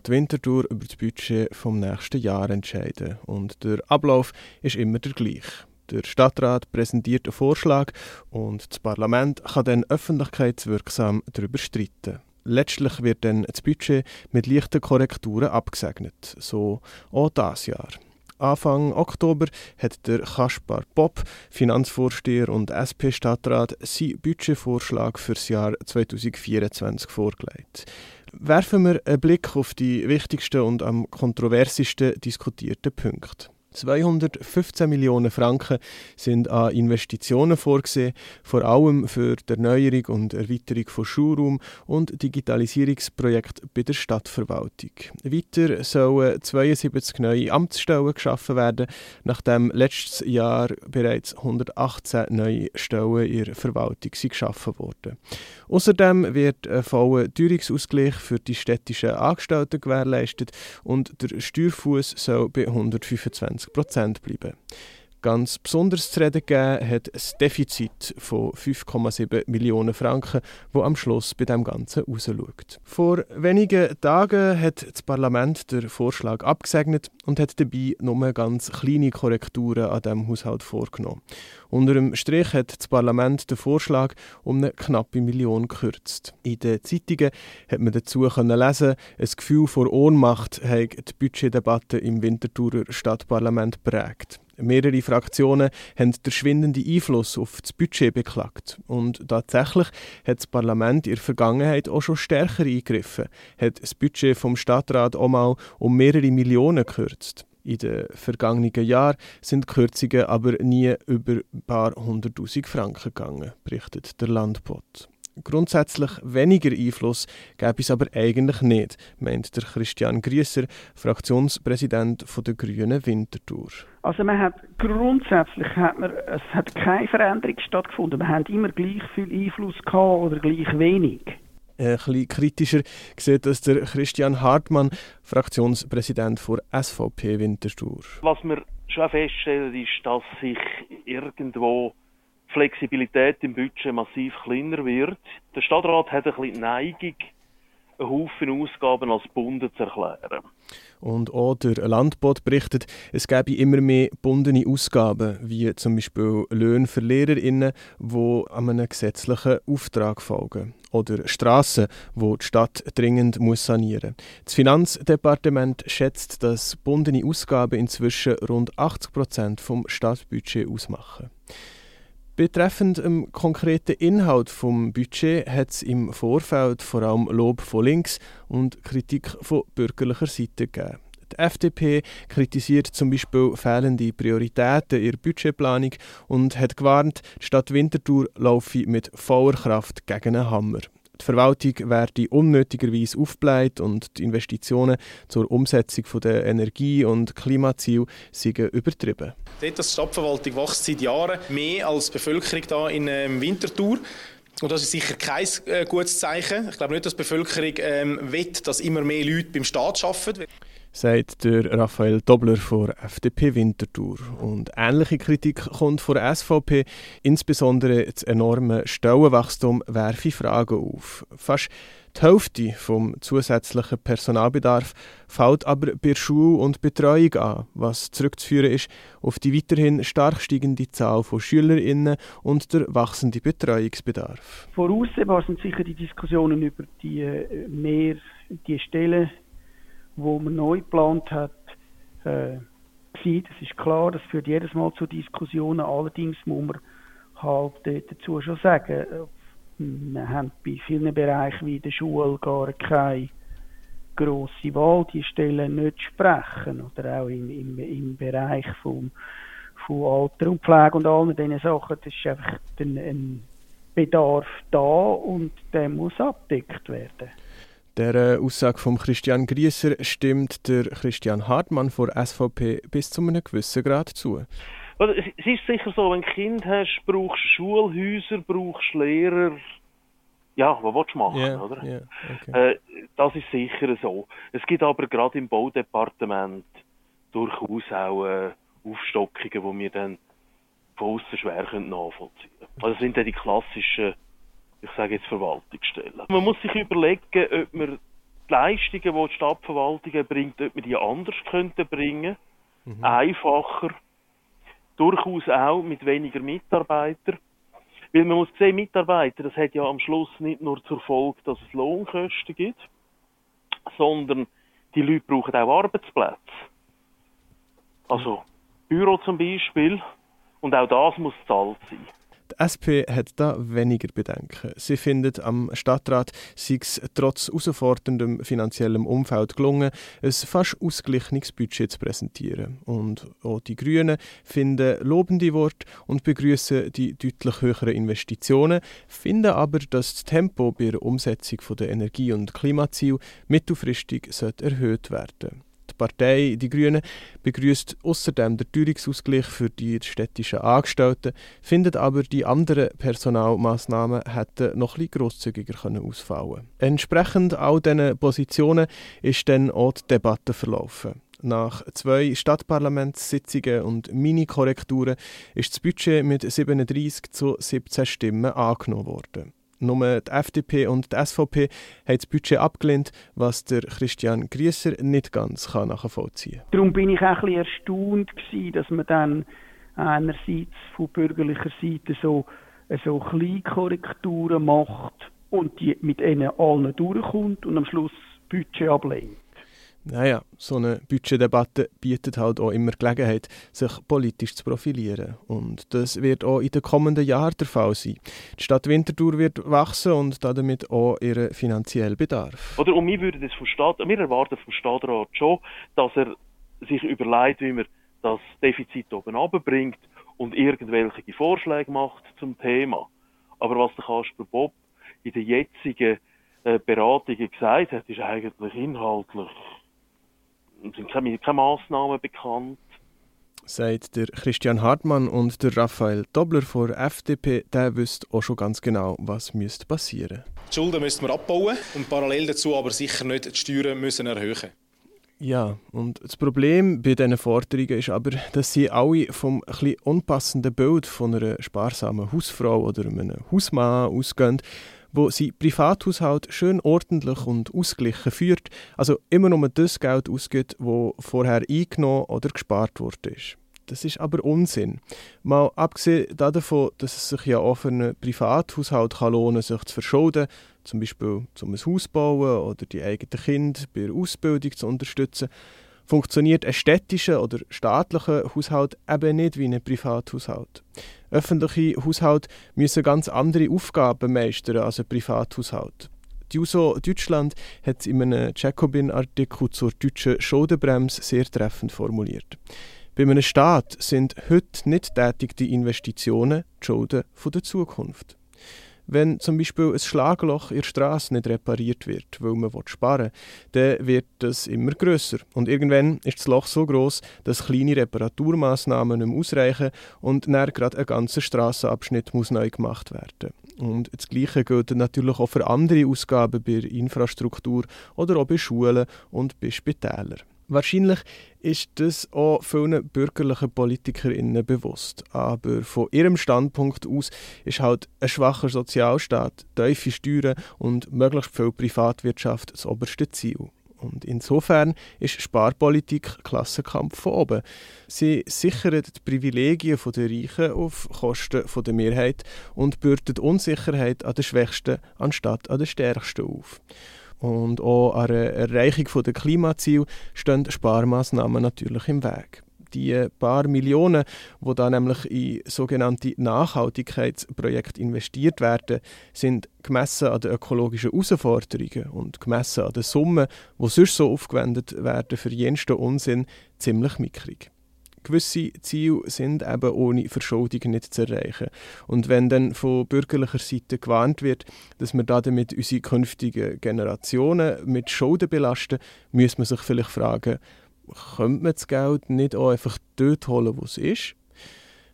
Stadt Winterthur über das Budget vom nächsten Jahr entscheiden. Und der Ablauf ist immer der gleiche. Der Stadtrat präsentiert einen Vorschlag und das Parlament kann dann öffentlichkeitswirksam darüber streiten. Letztlich wird dann das Budget mit leichten Korrekturen abgesegnet, so auch dieses Jahr. Anfang Oktober hat der Kaspar Bob, Finanzvorsteher und SP-Stadtrat, seinen Budgetvorschlag für das Jahr 2024 vorgelegt. Werfen wir einen Blick auf die wichtigsten und am kontroversesten diskutierten Punkte. 215 Millionen Franken sind an Investitionen vorgesehen, vor allem für die Erneuerung und Erweiterung von Schulraum und Digitalisierungsprojekte bei der Stadtverwaltung. Weiter sollen 72 neue Amtsstellen geschaffen werden, nachdem letztes Jahr bereits 118 neue Stellen in der Verwaltung geschaffen wurden. Außerdem wird ein voller Teuerungsausgleich für die städtischen Angestellten gewährleistet und der Steuerfuß soll bei 125 Prozent bleiben. Ganz besonders zu reden gegeben hat ein Defizit von 5,7 Millionen Franken, wo am Schluss bei dem Ganzen rausschaut. Vor wenigen Tagen hat das Parlament den Vorschlag abgesegnet und hat dabei nur ganz kleine Korrekturen an dem Haushalt vorgenommen. Unter dem Strich hat das Parlament den Vorschlag um eine knappe Million gekürzt. In den Zeitungen hat man dazu können lesen, ein Gefühl vor Ohnmacht hat die Budgetdebatte im Winterthurer Stadtparlament prägt. Mehrere Fraktionen haben den schwindenden Einfluss auf das Budget beklagt. Und tatsächlich hat das Parlament in der Vergangenheit auch schon stärker eingegriffen, hat das Budget vom Stadtrat auch mal um mehrere Millionen gekürzt. In den vergangenen Jahren sind Kürzungen aber nie über ein paar hunderttausend Franken gegangen, berichtet der Landbot. Grundsätzlich weniger Einfluss gäbe es aber eigentlich nicht, meint der Christian Grieser, Fraktionspräsident der Grünen Winterthur. Also man hat grundsätzlich hat man, es hat keine Veränderung stattgefunden. Wir haben immer gleich viel Einfluss gehabt oder gleich wenig. Ein bisschen kritischer sieht das der Christian Hartmann, Fraktionspräsident der SVP Winterthur. Was wir schon feststellen, ist, dass sich irgendwo Flexibilität im Budget massiv kleiner wird. Der Stadtrat hat ein bisschen Neigung, einen Haufen Ausgaben als Bunden zu erklären. Und auch der Landbot berichtet, es gäbe immer mehr bundene Ausgaben, wie zum Beispiel Löhne für LehrerInnen, die einem gesetzlichen Auftrag folgen. Oder Strassen, wo die Stadt dringend muss sanieren muss. Das Finanzdepartement schätzt, dass bundene Ausgaben inzwischen rund 80 Prozent vom Stadtbudget ausmachen. Betreffend dem konkreten Inhalt vom Budget hat es im Vorfeld vor allem Lob von links und Kritik von bürgerlicher Seite gegeben. Die FDP kritisiert zum Beispiel fehlende Prioritäten in der Budgetplanung und hat gewarnt, die Stadt Winterthur laufe mit voller Kraft gegen einen Hammer. Die Verwaltung werde unnötigerweise aufgebläht und die Investitionen zur Umsetzung der Energie- und Klimaziele seien übertrieben. Dort, die Stadtverwaltung wächst seit Jahren mehr als die Bevölkerung hier in ähm, Winterthur. Und das ist sicher kein äh, gutes Zeichen. Ich glaube nicht, dass die Bevölkerung ähm, will, dass immer mehr Leute beim Staat arbeiten sagt der Raphael Dobler von FDP Winterthur. Und ähnliche Kritik kommt von der SVP, insbesondere das enorme Stellenwachstum werfe Fragen auf. Fast die Hälfte vom zusätzlichen Personalbedarf fällt aber bei Schule und Betreuung an, was zurückzuführen ist auf die weiterhin stark steigende Zahl von SchülerInnen und der wachsende Betreuungsbedarf. Voraussehbar sind sicher die Diskussionen über die äh, mehr die Stellen wo man neu geplant hat, äh, gewesen. Das ist klar, das führt jedes Mal zu Diskussionen. Allerdings muss man halt dazu schon sagen, äh, wir haben bei vielen Bereichen wie der Schule gar keine grosse Wahl, die Stellen nicht sprechen. Oder auch im, im, im Bereich vom, von Alter und Pflege und allen diesen Sachen. Das ist einfach ein, ein Bedarf da und der muss abdeckt werden. Der äh, Aussage von Christian Grieser stimmt der Christian Hartmann von SVP bis zu einem gewissen Grad zu. Es ist sicher so, wenn du ein Kind hast, brauchst du Schulhäuser, brauchst Lehrer. Ja, was willst du machen, yeah, oder? Yeah, okay. äh, das ist sicher so. Es gibt aber gerade im Baudepartement durchaus auch äh, Aufstockungen, die wir dann von außen schwer nachvollziehen können. Also das sind dann die klassischen ich sage jetzt Verwaltungsstellen. Man muss sich überlegen, ob man die Leistungen, die die Stadtverwaltung erbringt, ob man die anders könnte bringen, mhm. einfacher, durchaus auch mit weniger Mitarbeitern. Weil man muss sehen, Mitarbeiter, das hat ja am Schluss nicht nur zur Folge, dass es Lohnkosten gibt, sondern die Leute brauchen auch Arbeitsplätze. Also Büro zum Beispiel. Und auch das muss zahlt sein. SP hat da weniger Bedenken. Sie findet, am Stadtrat sei es trotz herausforderndem finanziellem Umfeld gelungen, ein fast ausgeglichenes Budget zu präsentieren. Und auch die Grünen finden lobende Worte und begrüßen die deutlich höheren Investitionen, finden aber, dass das Tempo bei der Umsetzung der Energie- und Klimaziele mittelfristig erhöht werden sollte. Partei, die Grünen, begrüßt außerdem den Teuerungsausgleich für die städtischen Angestellten, findet aber, die anderen Personalmaßnahmen hätten noch etwas grosszügiger ausfallen können. Entsprechend all diesen Positionen ist dann auch die Debatte verlaufen. Nach zwei Stadtparlamentssitzungen und Mini-Korrekturen ist das Budget mit 37 zu 17 Stimmen angenommen worden. Nur die FDP und die SVP haben das Budget abgelehnt, was der Christian Grieser nicht ganz kann nachvollziehen kann. Darum bin ich auch ein bisschen erstaunt, gewesen, dass man dann einerseits von bürgerlicher Seite so, so Kleinkorrekturen macht und die mit ihnen allen durchkommt und am Schluss das Budget ablehnt. Naja, so eine Budgetdebatte bietet halt auch immer Gelegenheit, sich politisch zu profilieren. Und das wird auch in den kommenden Jahren der Fall sein. Die Stadt Winterthur wird wachsen und damit auch ihren finanziellen Bedarf. Oder, und wir, würden das vom Staat, wir erwarten vom Stadtrat schon, dass er sich überlegt, wie man das Defizit oben runterbringt und irgendwelche Vorschläge macht zum Thema. Aber was der Kasper Bob in den jetzigen äh, Beratungen gesagt hat, ist eigentlich inhaltlich sind keine, keine Massnahmen bekannt. Sagt der Christian Hartmann und der Raphael Dobler von FDP, der wüsste auch schon ganz genau, was müsste passieren. Die Schulden müssten wir abbauen und parallel dazu aber sicher nicht die Steuern müssen erhöhen. Ja, und das Problem bei diesen Forderungen ist aber, dass sie alle vom ein unpassenden Bild von einer sparsamen Hausfrau oder einem Hausmann ausgehen, wo sie Privathaushalt schön ordentlich und ausgeglichen führt, also immer nur das Geld ausgibt, wo vorher eingenommen oder gespart wurde. Das ist aber Unsinn. Mal abgesehen davon, dass es sich ja auch einen Privathaushalt kann lohnen sich zu verschulden, zum Beispiel zum ein Haus bauen oder die eigenen Kinder bei der Ausbildung zu unterstützen, funktioniert ein städtischer oder staatlicher Haushalt eben nicht wie ein Privathaushalt. Öffentliche Haushalte müssen ganz andere Aufgaben meistern als ein Privathaushalt. Die USO Deutschland hat in einem Jacobin-Artikel zur deutschen Schuldenbremse sehr treffend formuliert. Bei einem Staat sind heute nicht tätige Investitionen die Schulden der Zukunft. Wenn zum Beispiel ein Schlagloch in der Straße nicht repariert wird, weil man sparen will, dann wird das immer grösser. Und irgendwann ist das Loch so groß, dass kleine Reparaturmaßnahmen nicht mehr ausreichen und dann gerade ein ganzer Straßenabschnitt muss neu gemacht werden. Und das Gleiche gilt natürlich auch für andere Ausgaben bei Infrastruktur oder auch bei Schulen und bei Spitälern. Wahrscheinlich ist das auch vielen bürgerlichen PolitikerInnen bewusst. Aber von ihrem Standpunkt aus ist halt ein schwacher Sozialstaat, tiefe Steuern und möglichst viel Privatwirtschaft das oberste Ziel. Und insofern ist Sparpolitik Klassenkampf von oben. Sie sichert die Privilegien der Reichen auf Kosten der Mehrheit und bürdet Unsicherheit an den Schwächsten anstatt an den Stärksten auf. Und auch an der Erreichung der Klimaziele stehen Sparmaßnahmen natürlich im Weg. Die paar Millionen, die da nämlich in sogenannte Nachhaltigkeitsprojekte investiert werden, sind gemessen an den ökologischen Herausforderungen und gemessen an den Summen, die sonst so aufgewendet werden für jensten Unsinn, ziemlich mickrig gewisse Ziele sind eben ohne Verschuldung nicht zu erreichen. Und wenn dann von bürgerlicher Seite gewarnt wird, dass wir damit unsere künftigen Generationen mit Schulden belasten, muss man sich vielleicht fragen, könnte man das Geld nicht auch einfach dort holen, wo es ist?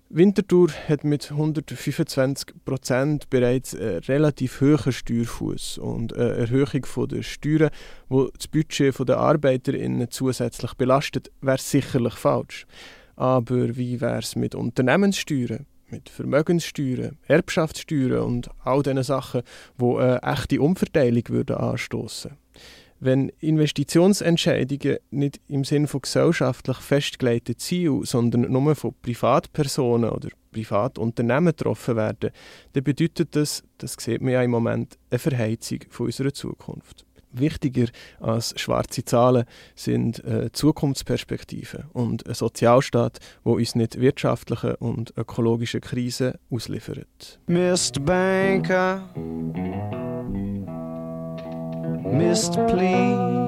Winterthur hat mit 125 Prozent bereits einen relativ hohen Steuerfuß und eine Erhöhung der Steuern, die das Budget der ArbeiterInnen zusätzlich belastet, wäre sicherlich falsch. Aber wie wäre es mit Unternehmenssteuern, mit Vermögenssteuern, Erbschaftssteuern und all diesen Sachen, die eine echte Umverteilung würden anstoßen? Wenn Investitionsentscheidungen nicht im Sinne von gesellschaftlich festgelegten Zielen, sondern nur von Privatpersonen oder Privatunternehmen getroffen werden, dann bedeutet das, das sieht man ja im Moment, eine Verheizung von unserer Zukunft wichtiger als schwarze Zahlen sind äh, Zukunftsperspektiven und ein Sozialstaat, wo uns nicht wirtschaftliche und ökologische Krisen ausliefert. Mr. Banker, Mr. Please.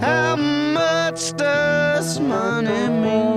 How much does money mean?